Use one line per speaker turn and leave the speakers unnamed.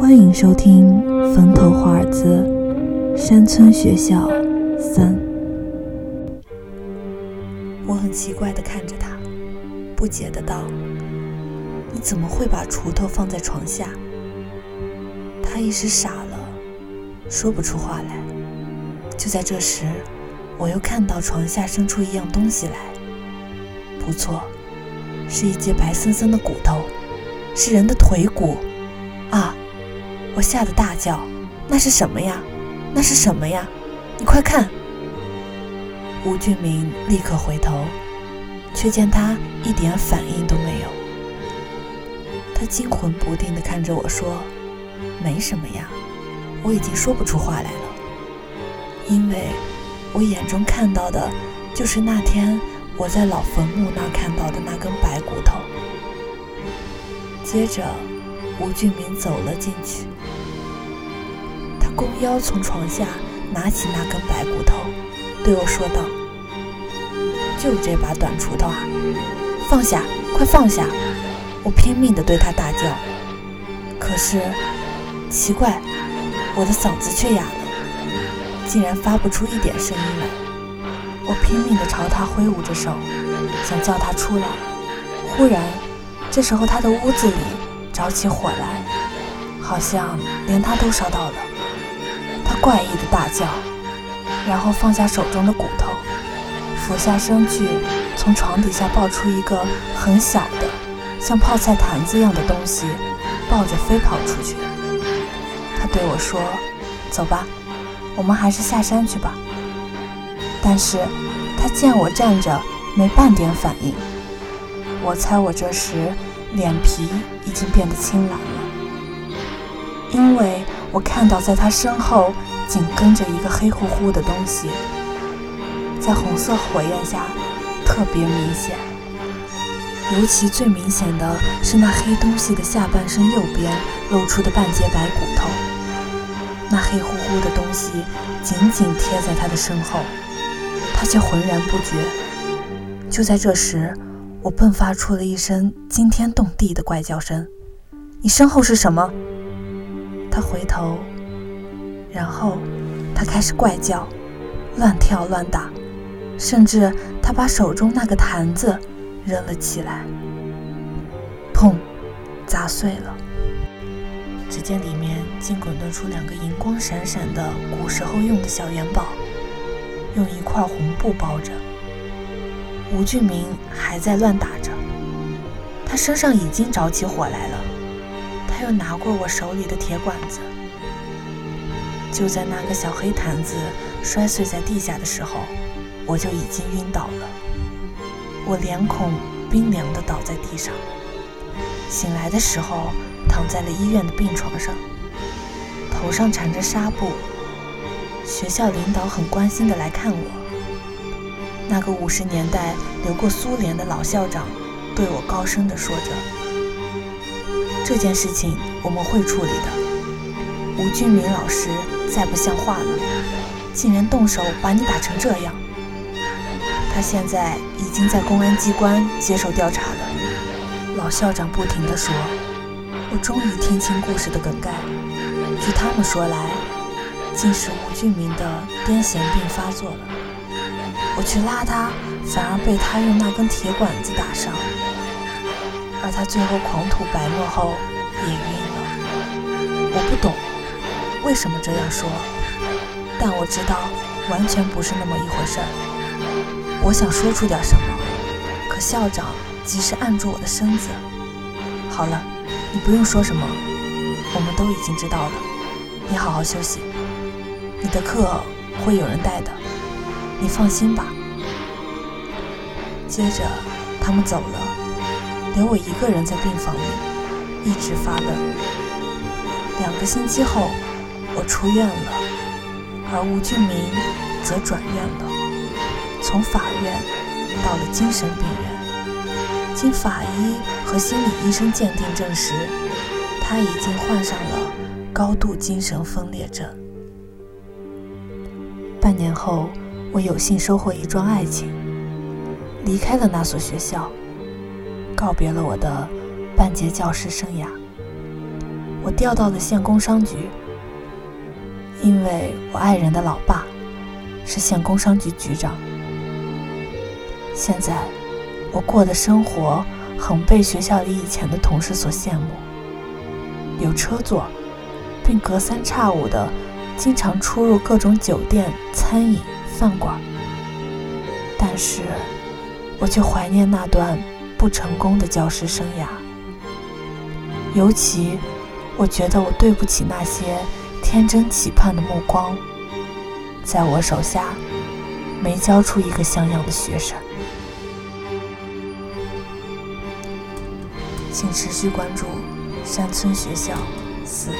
欢迎收听《坟头华尔兹山村学校三》。我很奇怪地看着他，不解的道：“你怎么会把锄头放在床下？”他一时傻了，说不出话来。就在这时，我又看到床下伸出一样东西来。不错，是一截白森森的骨头，是人的腿骨。啊！我吓得大叫：“那是什么呀？那是什么呀？你快看！”吴俊明立刻回头，却见他一点反应都没有。他惊魂不定地看着我说：“没什么呀。”我已经说不出话来了，因为我眼中看到的，就是那天我在老坟墓那看到的那根白骨头。接着，吴俊明走了进去。他弓腰从床下拿起那根白骨头，对我说道：“就这把短锄头啊，放下，快放下！”我拼命地对他大叫，可是奇怪，我的嗓子却哑了，竟然发不出一点声音来。我拼命地朝他挥舞着手，想叫他出来。忽然，这时候他的屋子里着起火来，好像连他都烧到了。他怪异的大叫，然后放下手中的骨头，俯下身去，从床底下抱出一个很小的、像泡菜坛子一样的东西，抱着飞跑出去。他对我说：“走吧，我们还是下山去吧。”但是，他见我站着，没半点反应。我猜我这时脸皮已经变得青蓝了，因为我看到在他身后。紧跟着一个黑乎乎的东西，在红色火焰下特别明显。尤其最明显的是那黑东西的下半身右边露出的半截白骨头。那黑乎乎的东西紧紧贴在他的身后，他却浑然不觉。就在这时，我迸发出了一声惊天动地的怪叫声：“你身后是什么？”他回头。然后，他开始怪叫，乱跳乱打，甚至他把手中那个坛子扔了起来，砰，砸碎了。只见里面竟滚动出两个银光闪闪的古时候用的小元宝，用一块红布包着。吴俊明还在乱打着，他身上已经着起火来了。他又拿过我手里的铁管子。就在那个小黑坛子摔碎在地下的时候，我就已经晕倒了。我脸孔冰凉的倒在地上，醒来的时候躺在了医院的病床上，头上缠着纱布。学校领导很关心的来看我。那个五十年代留过苏联的老校长对我高声地说着：“这件事情我们会处理的。”吴俊明老师再不像话了，竟然动手把你打成这样。他现在已经在公安机关接受调查了。老校长不停地说：“我终于听清故事的梗概。据他们说来，竟是吴俊明的癫痫病发作了。我去拉他，反而被他用那根铁管子打伤，而他最后狂吐白沫后也晕了。我不懂。”为什么这样说？但我知道，完全不是那么一回事儿。我想说出点什么，可校长及时按住我的身子。好了，你不用说什么，我们都已经知道了。你好好休息，你的课会有人带的，你放心吧。接着他们走了，留我一个人在病房里，一直发愣。两个星期后。我出院了，而吴俊明则转院了，从法院到了精神病院。经法医和心理医生鉴定证实，他已经患上了高度精神分裂症。半年后，我有幸收获一桩爱情，离开了那所学校，告别了我的半截教师生涯。我调到了县工商局，因为我爱人的老爸是县工商局局长。现在我过的生活很被学校里以前的同事所羡慕，有车坐，并隔三差五的经常出入各种酒店、餐饮、饭馆。但是，我却怀念那段不成功的教师生涯，尤其。我觉得我对不起那些天真期盼的目光，在我手下没教出一个像样的学生。请持续关注山村学校四。